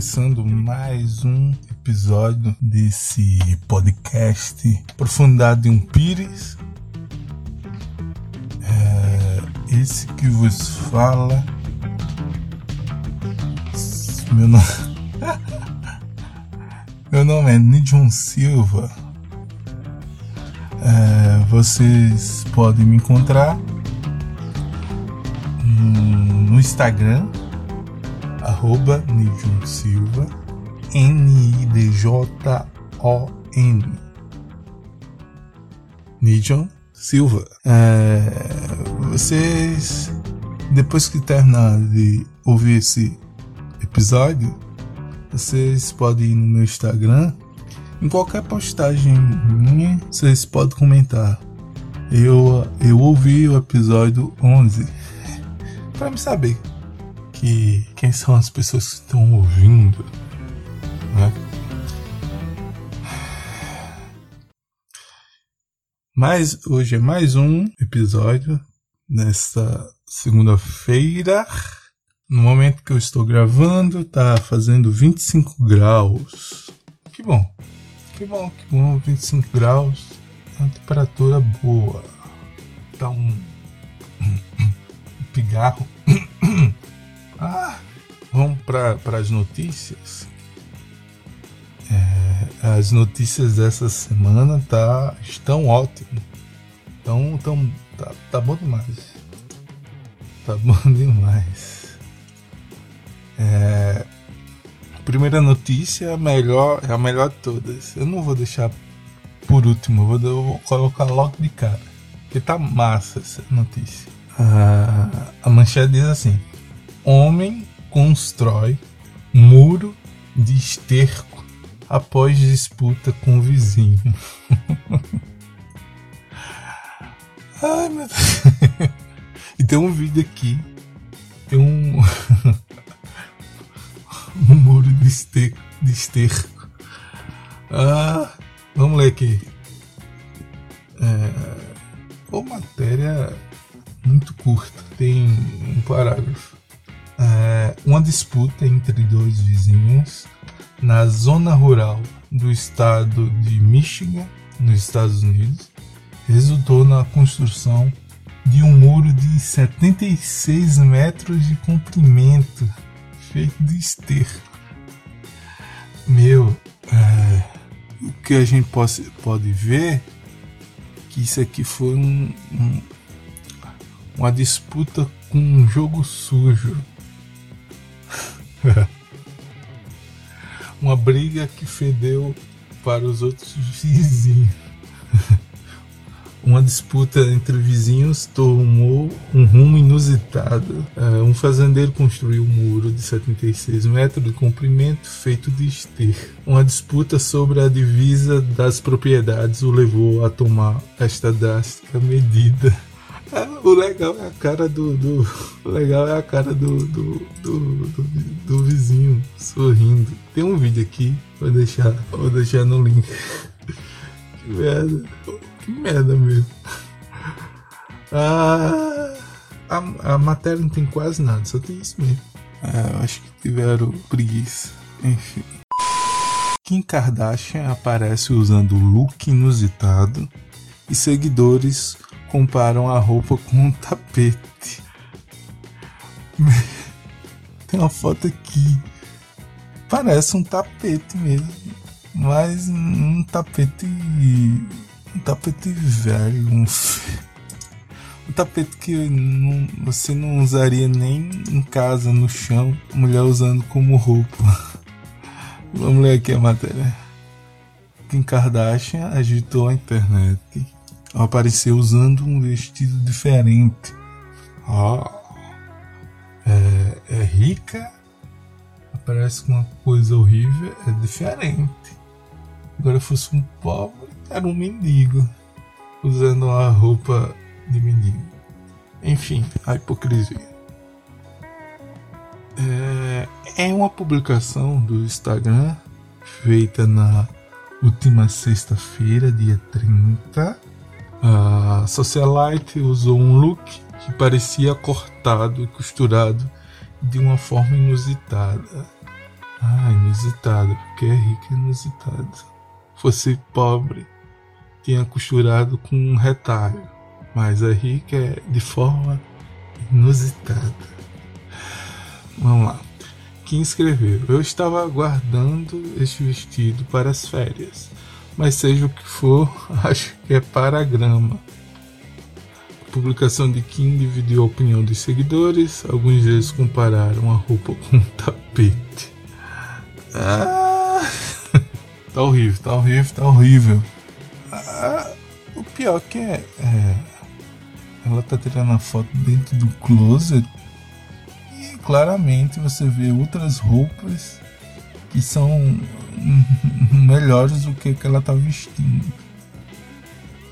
começando mais um episódio desse podcast Profundidade de um Pires. É, esse que vos fala. Meu nome, Meu nome é Nidjon Silva. É, vocês podem me encontrar no Instagram arroba Nidjon Silva, N-I-D-J-O-N. Nidjon Silva. É, vocês, depois que terminar de ouvir esse episódio, vocês podem ir no meu Instagram. Em qualquer postagem minha, vocês podem comentar. Eu, eu ouvi o episódio 11 para me saber que quem são as pessoas que estão ouvindo, né? Mas hoje é mais um episódio nesta segunda-feira. No momento que eu estou gravando, tá fazendo 25 graus. Que bom. Que bom, que bom, 25 graus. Uma temperatura boa. Tá um, um pigarro ah, vamos para as notícias. É, as notícias dessa semana tá, estão ótimas. Então, então tá, tá bom demais. Tá bom demais. É, primeira notícia é a melhor, é a melhor de todas. Eu não vou deixar por último, eu vou, eu vou colocar logo de cara. Porque tá massa essa notícia. Ah, a manchete diz assim: Homem constrói muro de esterco após disputa com o vizinho. Ai meu Deus. E tem um vídeo aqui. Tem um. um muro de esterco. De esterco. Ah, vamos ler aqui. É, uma matéria muito curta. Tem um parágrafo uma disputa entre dois vizinhos na zona rural do estado de Michigan, nos Estados Unidos, resultou na construção de um muro de 76 metros de comprimento, feito de esterco. Meu, é, o que a gente pode, pode ver que isso aqui foi um, um, uma disputa com um jogo sujo Uma briga que fedeu para os outros vizinhos. Uma disputa entre vizinhos tomou um rumo inusitado. É, um fazendeiro construiu um muro de 76 metros de comprimento feito de esterco. Uma disputa sobre a divisa das propriedades o levou a tomar esta drástica medida. O legal é a cara do. do o legal é a cara do do, do, do, do, vizinho sorrindo. Tem um vídeo aqui, vou deixar, vou deixar no link. que merda. Que merda mesmo. Ah, a, a matéria não tem quase nada, só tem isso mesmo. É, acho que tiveram preguiça. Enfim. Kim Kardashian aparece usando look inusitado e seguidores comparam a roupa com um tapete. Tem uma foto aqui. Parece um tapete mesmo. Mas um tapete. Um tapete velho. Um, um tapete que não, você não usaria nem em casa, no chão. Mulher usando como roupa. Vamos ler aqui a matéria. Kim Kardashian agitou a internet apareceu usando um vestido diferente. Ah, é, é rica, aparece com uma coisa horrível, é diferente. Agora fosse um pobre, era um mendigo, usando uma roupa de mendigo. Enfim, a hipocrisia. É, é uma publicação do Instagram feita na última sexta-feira, dia 30 a Socialite usou um look que parecia cortado e costurado de uma forma inusitada. Ah, inusitado, porque é rico e inusitado. Fosse pobre, tinha costurado com um retalho, mas a rica é de forma inusitada. Vamos lá. Quem escreveu? Eu estava aguardando este vestido para as férias, mas seja o que for, acho que é para a grama. A publicação de Kim dividiu a opinião dos seguidores, alguns deles compararam a roupa com um tapete. Ah, tá horrível, tá horrível, tá horrível. Ah, o pior que é, é, Ela tá tirando a foto dentro do closet e claramente você vê outras roupas que são melhores do que, que ela tá vestindo.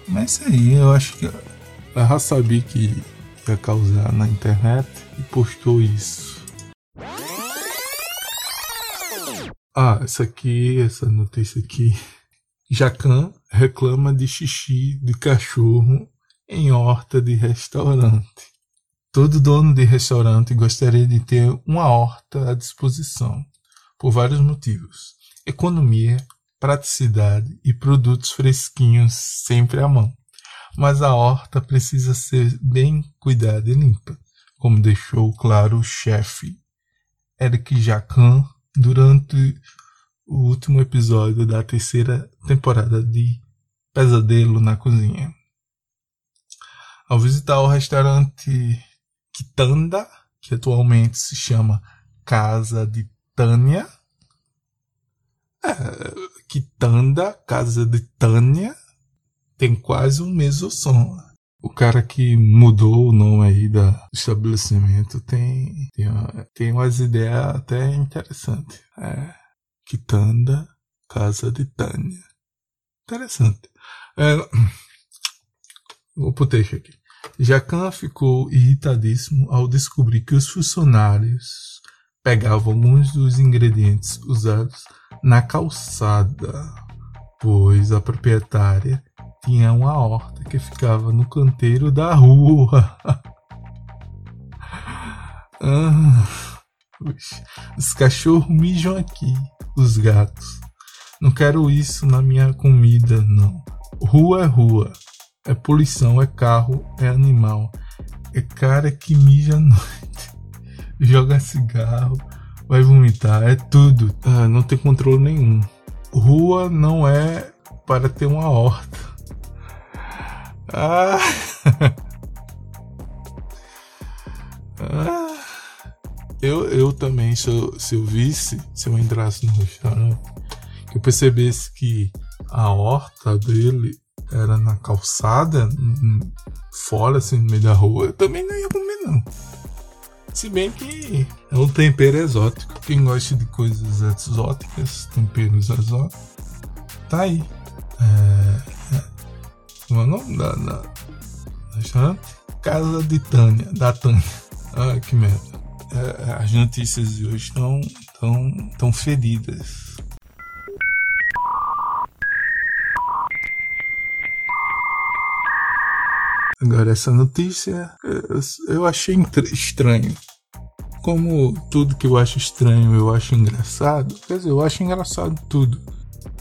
Mas isso aí, eu acho que ela sabia que ia causar na internet e postou isso. Ah, essa aqui, essa notícia aqui. Jacan reclama de xixi de cachorro em horta de restaurante. Todo dono de restaurante gostaria de ter uma horta à disposição, por vários motivos: economia, praticidade e produtos fresquinhos sempre à mão. Mas a horta precisa ser bem cuidada e limpa, como deixou claro o chefe Eric Jacan durante o último episódio da terceira temporada de Pesadelo na Cozinha. Ao visitar o restaurante Kitanda, que atualmente se chama Casa de Tânia, é, Kitanda, Casa de Tânia, tem quase um mesmo som. O cara que mudou o nome aí do estabelecimento tem, tem, tem umas ideias até interessantes. É, Quitanda, Casa de Tânia. Interessante. É, vou pro texto aqui. Jacan ficou irritadíssimo ao descobrir que os funcionários pegavam alguns dos ingredientes usados na calçada, pois a proprietária tinha uma horta que ficava no canteiro da rua. ah, os cachorros mijam aqui, os gatos. Não quero isso na minha comida, não. Rua é rua. É poluição, é carro, é animal. É cara que mija à noite. Joga cigarro, vai vomitar, é tudo. Ah, não tem controle nenhum. Rua não é para ter uma horta. Ah. ah. Eu, eu também, se eu, se eu visse, se eu entrasse no restaurante, que eu percebesse que a horta dele era na calçada, fora, assim, no meio da rua, eu também não ia comer, não. Se bem que é um tempero exótico. Quem gosta de coisas exóticas, temperos exóticos, tá aí. É, é, como é o nome da, da, restaurante? Casa de Tânia, da Tânia. Ah, que merda. É, as notícias de hoje estão tão, tão feridas. Agora, essa notícia eu achei estranho. Como tudo que eu acho estranho eu acho engraçado, quer dizer, eu acho engraçado tudo.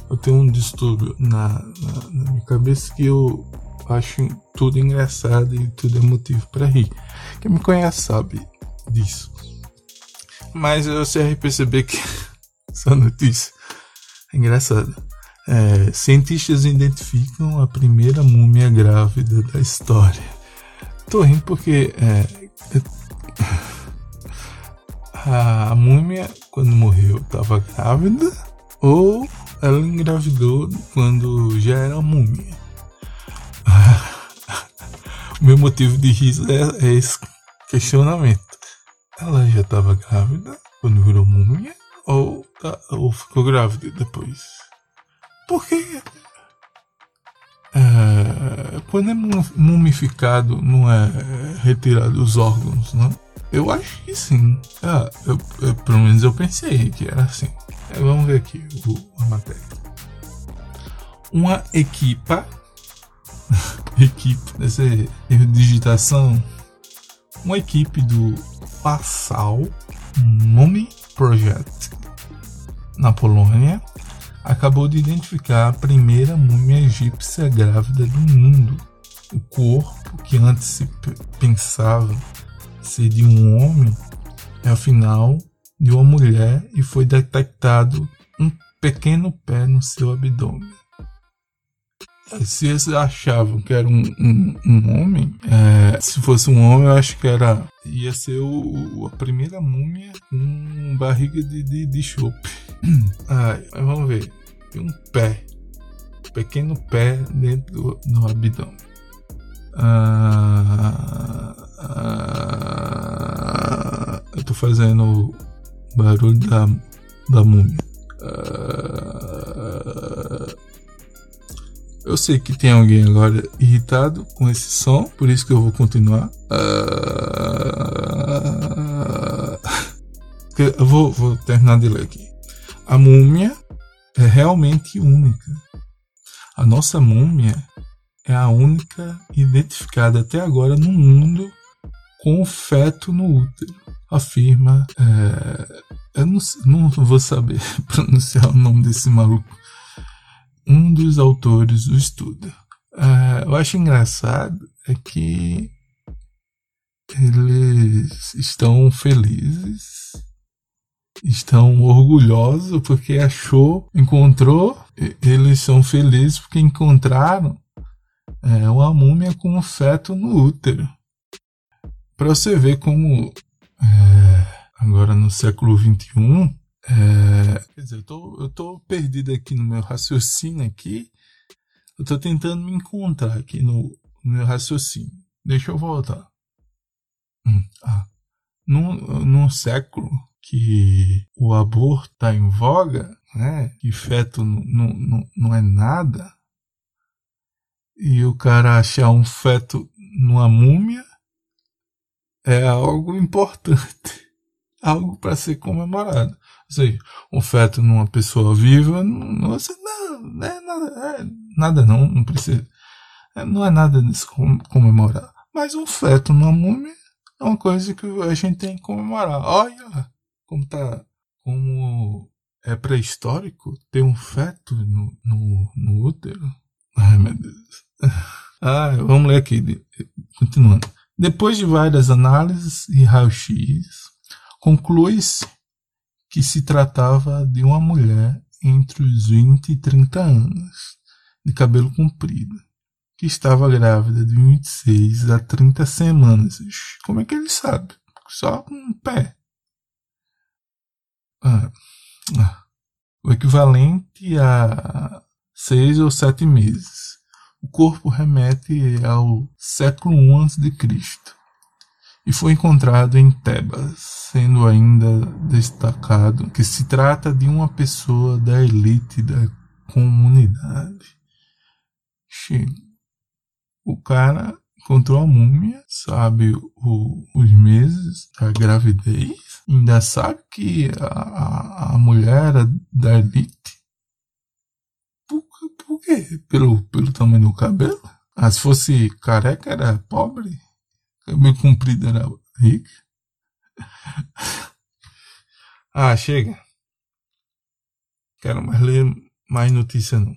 Eu tenho um distúrbio na, na, na minha cabeça que eu acho tudo engraçado e tudo é motivo para rir. Quem me conhece sabe disso. Mas eu sei perceber que essa notícia é engraçada. É, cientistas identificam a primeira múmia grávida da história. Tô rindo porque é, a múmia, quando morreu, estava grávida ou ela engravidou quando já era múmia. o meu motivo de riso é, é esse questionamento. Ela já estava grávida quando virou múmia ou, tá, ou ficou grávida depois? Porque é, quando é mumificado não é retirado os órgãos, não? Eu acho que sim. Ah, eu, eu, pelo menos eu pensei que era assim. É, vamos ver aqui o, a matéria. Uma equipa, equipe, dessa digitação, uma equipe do Passal Mummy Project na Polônia, acabou de identificar a primeira múmia egípcia grávida do mundo. O corpo, que antes se pensava ser de um homem, é afinal de uma mulher e foi detectado um pequeno pé no seu abdômen. Se eles achavam que era um, um, um homem, é, se fosse um homem, eu acho que era ia ser o, a primeira múmia com barriga de, de, de chope. Ai, vamos ver. Tem um pé, pequeno pé dentro do, do abdômen. Ah, ah, tô fazendo barulho da, da múmia. Ah, eu sei que tem alguém agora irritado com esse som, por isso que eu vou continuar. Uh... eu vou, vou terminar de ler aqui. A múmia é realmente única. A nossa múmia é a única identificada até agora no mundo com o feto no útero, afirma. É, eu não, não vou saber pronunciar o nome desse maluco um dos autores do estudo. Uh, eu acho engraçado é que eles estão felizes, estão orgulhosos porque achou, encontrou, eles são felizes porque encontraram é, uma múmia com um feto no útero. Para você ver como é, agora no século XXI é, quer dizer, eu tô, eu tô perdido aqui no meu raciocínio aqui. Eu tô tentando me encontrar aqui no, no meu raciocínio. Deixa eu voltar. Hum, ah. Num, num século que o aborto está em voga, né? que feto não, não, não é nada, e o cara achar um feto numa múmia é algo importante, algo para ser comemorado seja, um feto numa pessoa viva, não, não, não é nada, é, nada não, não precisa, é, não é nada de se comemorar. Mas um feto numa múmia é uma coisa que a gente tem que comemorar. Olha como tá, como é pré-histórico ter um feto no, no, no útero. Ai, meu Deus. Ah, vamos ler aqui, continuando. Depois de várias análises e raio-x, conclui-se que se tratava de uma mulher entre os 20 e 30 anos, de cabelo comprido, que estava grávida de 26 a 30 semanas. Como é que ele sabe? Só com um pé. Ah, ah, o equivalente a seis ou sete meses. O corpo remete ao século I a.C e foi encontrado em Tebas, sendo ainda destacado que se trata de uma pessoa da elite da comunidade. Chega. O cara encontrou a múmia, sabe o, os meses da gravidez, ainda sabe que a, a, mulher era da elite. Por, quê? Pelo, pelo tamanho do cabelo? Ah, se fosse careca, era pobre? Cabelo comprido era rico. Ah, chega. Quero mais ler mais notícia não.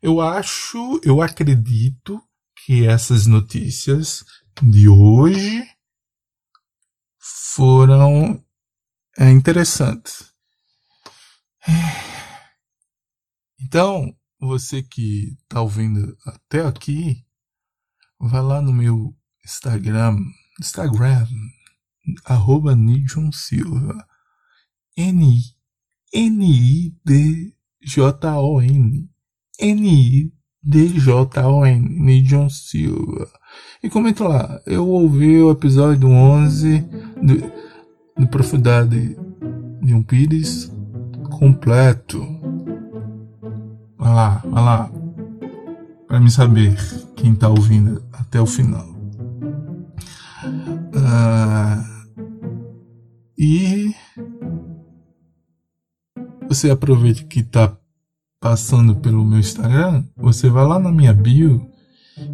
Eu acho, eu acredito que essas notícias de hoje foram é, interessantes. Então, você que está ouvindo até aqui, vai lá no meu Instagram, Instagram, arroba Silva. N, N-I-D-J-O-N. N-I-D-J-O-N. Nidjon Silva. E comenta lá. Eu ouvi o episódio 11 do, do Profundidade de um Pires completo. Vai lá, vai lá. Para me saber quem tá ouvindo até o final. Ah, e você aproveita que está passando pelo meu Instagram, você vai lá na minha bio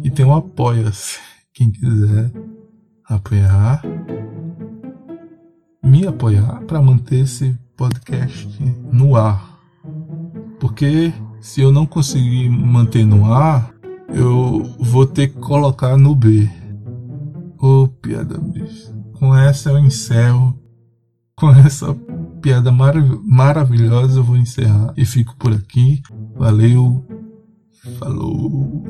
e tem um apoia-se. Quem quiser apoiar, me apoiar para manter esse podcast no ar. Porque se eu não conseguir manter no ar, eu vou ter que colocar no B. Ô, oh, piada bicho. Com essa eu encerro. Com essa piada marav maravilhosa eu vou encerrar. E fico por aqui. Valeu. Falou.